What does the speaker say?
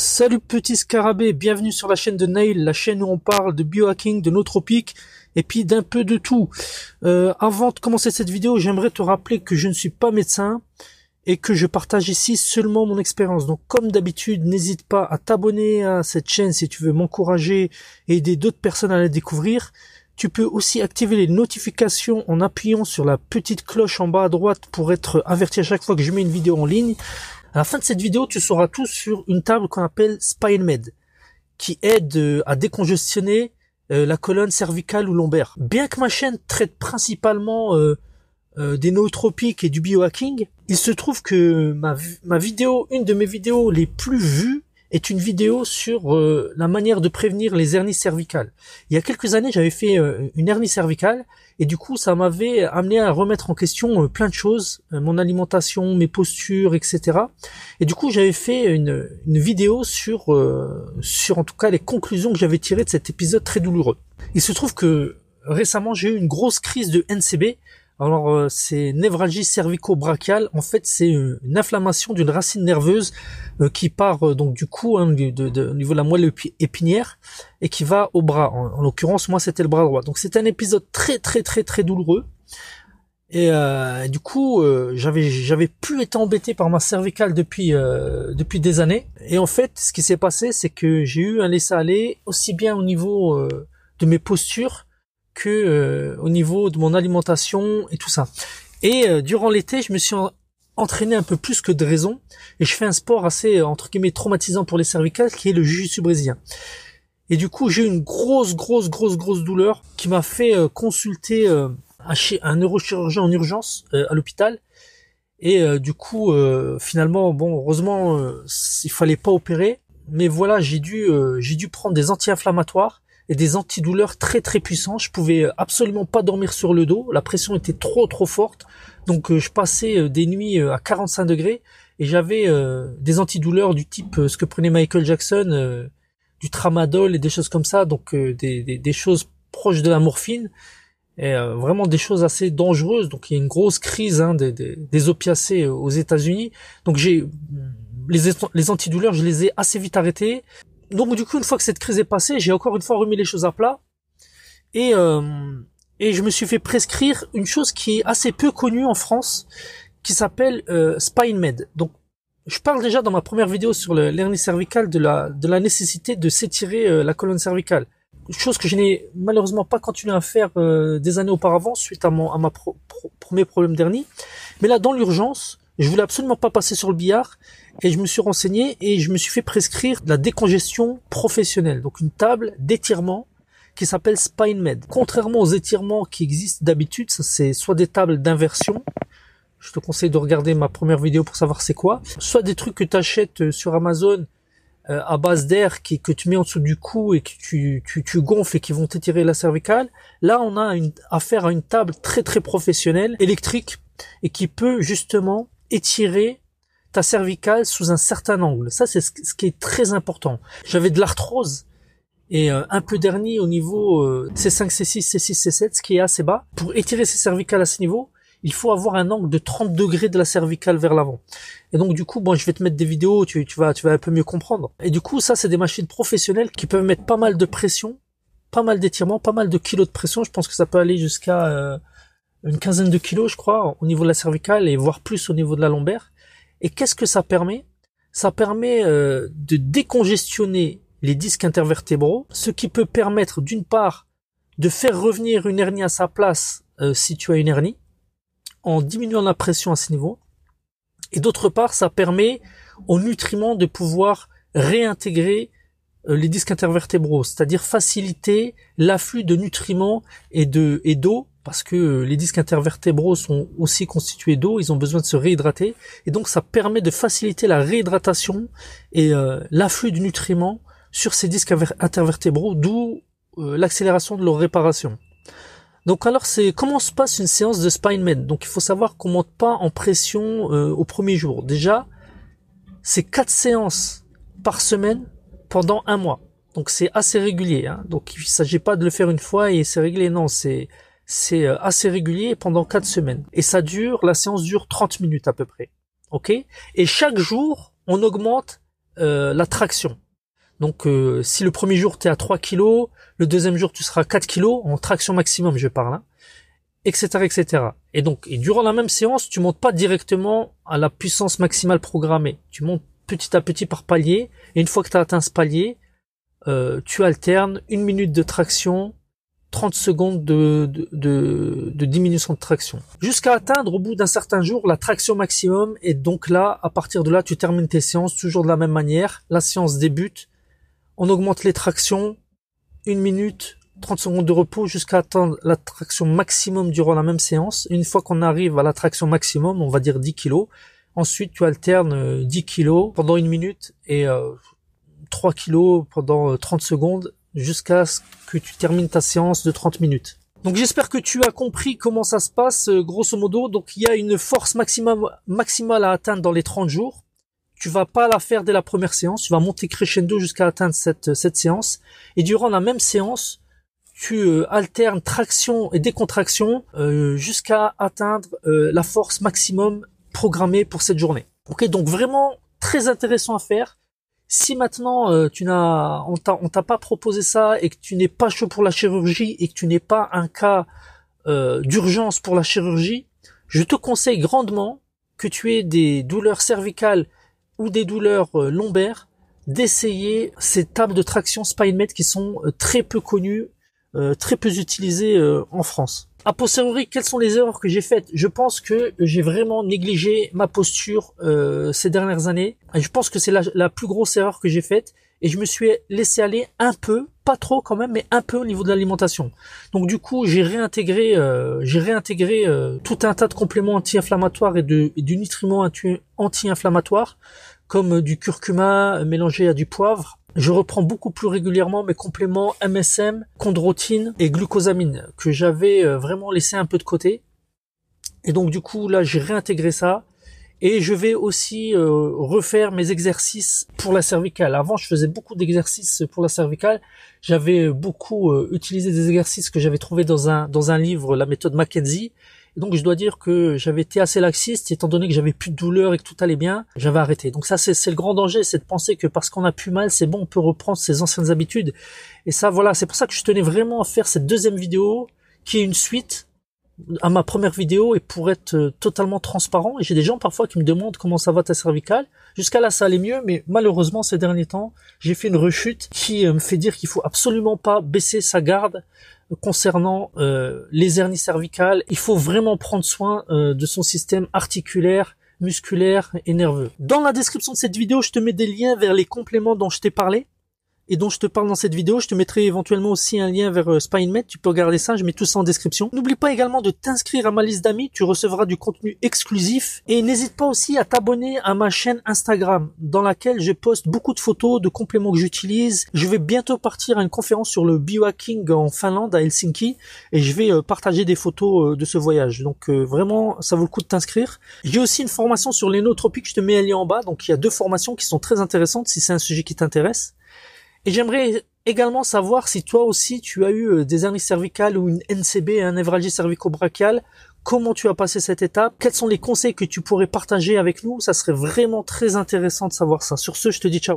Salut petit scarabée, bienvenue sur la chaîne de Nail, la chaîne où on parle de biohacking, de nootropiques et puis d'un peu de tout. Euh, avant de commencer cette vidéo, j'aimerais te rappeler que je ne suis pas médecin et que je partage ici seulement mon expérience. Donc comme d'habitude, n'hésite pas à t'abonner à cette chaîne si tu veux m'encourager et aider d'autres personnes à la découvrir. Tu peux aussi activer les notifications en appuyant sur la petite cloche en bas à droite pour être averti à chaque fois que je mets une vidéo en ligne. À la fin de cette vidéo, tu sauras tout sur une table qu'on appelle SpineMed, qui aide euh, à décongestionner euh, la colonne cervicale ou lombaire. Bien que ma chaîne traite principalement euh, des nootropiques et du biohacking, il se trouve que ma, ma vidéo, une de mes vidéos les plus vues, est une vidéo sur euh, la manière de prévenir les hernies cervicales. Il y a quelques années, j'avais fait euh, une hernie cervicale et du coup, ça m'avait amené à remettre en question euh, plein de choses, mon alimentation, mes postures, etc. Et du coup, j'avais fait une, une vidéo sur, sur en tout cas les conclusions que j'avais tirées de cet épisode très douloureux. Il se trouve que récemment, j'ai eu une grosse crise de NCB alors euh, c'est névralgie cervico-brachiale. En fait, c'est euh, une inflammation d'une racine nerveuse euh, qui part donc du cou, hein, de, au niveau de la moelle épinière, et qui va au bras. En, l'occurrence, moi, c'était le bras droit. Donc c'est un épisode très très très très douloureux. Et du coup, j'avais j'avais plus été embêté par ma cervicale depuis depuis des années. Et en fait, ce qui s'est passé, c'est que j'ai eu un laisser aller aussi bien au niveau de mes postures que euh, au niveau de mon alimentation et tout ça. Et euh, durant l'été, je me suis entraîné un peu plus que de raison et je fais un sport assez entre guillemets traumatisant pour les cervicales qui est le jiu-jitsu brésilien. Et du coup, j'ai eu une grosse, grosse, grosse, grosse douleur qui m'a fait euh, consulter un, neurochirurgien en urgence à l'hôpital. Et du coup, finalement, bon, heureusement, il fallait pas opérer. Mais voilà, j'ai dû, j'ai dû prendre des anti-inflammatoires et des antidouleurs très très puissants. Je pouvais absolument pas dormir sur le dos. La pression était trop trop forte. Donc euh, je passais euh, des nuits euh, à 45 degrés et j'avais des antidouleurs du type ce que prenait Michael Jackson, du tramadol et des choses comme ça. Donc des, choses proches de la morphine. Et vraiment des choses assez dangereuses. Donc il y a une grosse crise hein, des, opiacés aux États-Unis. Donc j'ai les antidouleurs, je les ai assez vite arrêtés donc du coup, une fois que cette crise est passée, j'ai encore une fois remis les choses à plat et euh, et je me suis fait prescrire une chose qui est assez peu connue en France, qui s'appelle euh, SpineMed. Donc je parle déjà dans ma première vidéo sur l'hernie cervicale de la de la nécessité de s'étirer euh, la colonne cervicale. Chose que je n'ai malheureusement pas continué à faire euh, des années auparavant suite à mon ma premier problème d'hernie. Mais là, dans l'urgence, je voulais absolument pas passer sur le billard et je me suis renseigné et je me suis fait prescrire la décongestion professionnelle, donc une table d'étirement qui s'appelle SpineMed. Contrairement aux étirements qui existent d'habitude, c'est soit des tables d'inversion, je te conseille de regarder ma première vidéo pour savoir c'est quoi, soit des trucs que tu achètes euh, sur Amazon euh, à base d'air qui, que tu mets en dessous du cou et que tu, tu, tu gonfles et qui vont t'étirer la cervicale. Là, on a une, affaire à une table très très professionnelle, électrique, et qui peut justement étirer ta cervicale sous un certain angle. Ça, c'est ce qui est très important. J'avais de l'arthrose et euh, un peu d'hernie au niveau euh, C5, C6, C6, C7, ce qui est assez bas. Pour étirer ces cervicales à ce niveau, il faut avoir un angle de 30 degrés de la cervicale vers l'avant. Et donc du coup, bon, je vais te mettre des vidéos, tu, tu vas, tu vas un peu mieux comprendre. Et du coup, ça, c'est des machines professionnelles qui peuvent mettre pas mal de pression, pas mal d'étirement, pas mal de kilos de pression. Je pense que ça peut aller jusqu'à euh, une quinzaine de kilos, je crois, au niveau de la cervicale et voire plus au niveau de la lombaire. Et qu'est-ce que ça permet? Ça permet euh, de décongestionner les disques intervertébraux, ce qui peut permettre d'une part de faire revenir une hernie à sa place euh, si tu as une hernie, en diminuant la pression à ce niveau, et d'autre part ça permet aux nutriments de pouvoir réintégrer euh, les disques intervertébraux, c'est-à-dire faciliter l'afflux de nutriments et de et d'eau parce que euh, les disques intervertébraux sont aussi constitués d'eau, ils ont besoin de se réhydrater, et donc ça permet de faciliter la réhydratation et euh, l'afflux de nutriments sur ces disques intervertébraux, d'où euh, l'accélération de leur réparation. Donc alors c'est comment se passe une séance de spine med? Donc il faut savoir qu'on monte pas en pression au premier jour. Déjà, c'est quatre séances par semaine pendant un mois. Donc c'est assez régulier. Hein. Donc il s'agit pas de le faire une fois et c'est réglé. Non, c'est c'est euh, assez régulier pendant quatre semaines. Et ça dure, la séance dure 30 minutes à peu près. Ok? Et chaque jour, on augmente euh, la traction. Donc euh, si le premier jour tu es à 3 kg, le deuxième jour tu seras à 4 kg en traction maximum, je parle, hein, etc., etc. Et donc et durant la même séance, tu montes pas directement à la puissance maximale programmée. Tu montes petit à petit par palier. Et une fois que tu as atteint ce palier, euh, tu alternes une minute de traction, 30 secondes de, de, de, diminution de traction. Jusqu'à atteindre au bout d'un certain jour la traction maximum. Et donc là, à partir de là, tu termines tes séances toujours de la même manière. La séance débute. On augmente les tractions. Une minute, 30 secondes de repos jusqu'à atteindre la traction maximum durant la même séance. Une fois qu'on arrive à la traction maximum, on va dire 10 kg. Ensuite, tu alternes 10 kg pendant une minute et 3 euh, kg pendant 30 euh, secondes jusqu'à ce que tu termines ta séance de 30 minutes. Donc j'espère que tu as compris comment ça se passe euh, grosso modo. Donc il y a une force maximum, maximale à atteindre dans les 30 jours. Tu vas pas la faire dès la première séance, tu vas monter crescendo jusqu'à atteindre cette, cette séance. Et durant la même séance, tu euh, alternes traction et décontraction euh, jusqu'à atteindre la force maximum programmée pour cette journée. Ok, donc vraiment très intéressant à faire. Si maintenant euh, tu n'as, on t'a, pas proposé ça et que tu n'es pas chaud pour la chirurgie et que tu n'es pas un cas euh, d'urgence pour la chirurgie, je te conseille grandement que tu aies des douleurs cervicales ou des douleurs euh, lombaires, d'essayer ces tables de traction SpineMed qui sont très peu connues, très peu utilisées en France a posteriori, quelles sont les erreurs que j'ai faites? Je pense que j'ai vraiment négligé ma posture euh, ces dernières années. Je pense que c'est la, plus grosse erreur que j'ai faite. Et je me suis laissé aller un peu, pas trop quand même, mais un peu au niveau de l'alimentation. Donc du coup, j'ai réintégré, euh, j'ai réintégré euh, tout un tas de compléments anti-inflammatoires et, de, et du nutriment anti-inflammatoire, comme du curcuma mélangé à du poivre, je reprends beaucoup plus régulièrement mes compléments MSM, chondrotine et glucosamine que j'avais euh, vraiment laissé un peu de côté. Et donc du coup là j'ai réintégré ça et je vais aussi euh, refaire mes exercices pour la cervicale. Avant je faisais beaucoup d'exercices pour la cervicale. J'avais beaucoup euh, utilisé des exercices que j'avais trouvé dans un dans un livre, la méthode Mackenzie donc je dois dire que j'avais été assez laxiste, étant donné que j'avais plus de douleur et que tout allait bien, j'avais arrêté. Donc ça c'est le grand danger, c'est de penser que parce qu'on a plus mal, c'est bon, on peut reprendre ses anciennes habitudes. Et ça voilà, c'est pour ça que je tenais vraiment à faire cette deuxième vidéo, qui est une suite à ma première vidéo et pour être euh, totalement transparent. Et j'ai des gens parfois qui me demandent comment ça va ta cervicale. Jusqu'à là, ça allait mieux, mais malheureusement, ces derniers temps, j'ai fait une rechute qui euh, me fait dire qu'il faut absolument pas baisser sa garde concernant euh, les hernies cervicales. Il faut vraiment prendre soin de son système articulaire, musculaire et nerveux. Dans la description de cette vidéo, je te mets des liens vers les compléments dont je t'ai parlé et dont je te parle dans cette vidéo. Je te mettrai éventuellement aussi un lien vers euh, SpineMed. Tu peux regarder ça. Je mets tout ça en description. N'oublie pas également de t'inscrire à ma liste d'amis. Tu recevras du contenu exclusif. Et n'hésite pas aussi à t'abonner à ma chaîne Instagram dans laquelle je poste beaucoup de photos de compléments que j'utilise. Je vais bientôt partir à une conférence sur le biohacking en Finlande à Helsinki et je vais euh, partager des photos euh, de ce voyage. Donc vraiment, ça vaut le coup de t'inscrire. J'ai aussi une formation sur l'énotropique. Je te mets un lien en bas. Donc il y a deux formations qui sont très intéressantes si c'est un sujet qui t'intéresse. Et j'aimerais également savoir si toi aussi tu as eu euh, des hernies cervicales ou une NCB, un névralgie cervico-brachiale. Comment tu as passé cette étape? Quels sont les conseils que tu pourrais partager avec nous? Ça serait vraiment très intéressant de savoir ça. Sur ce, je te dis ciao.